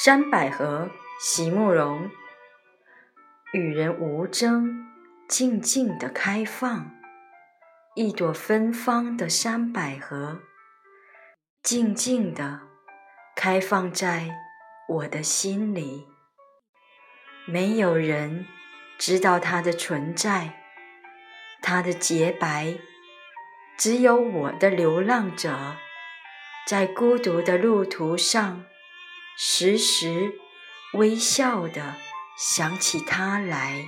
山百合，席慕容。与人无争，静静的开放。一朵芬芳的山百合，静静的开放在我的心里。没有人知道它的存在，它的洁白，只有我的流浪者，在孤独的路途上。时时微笑的想起他来。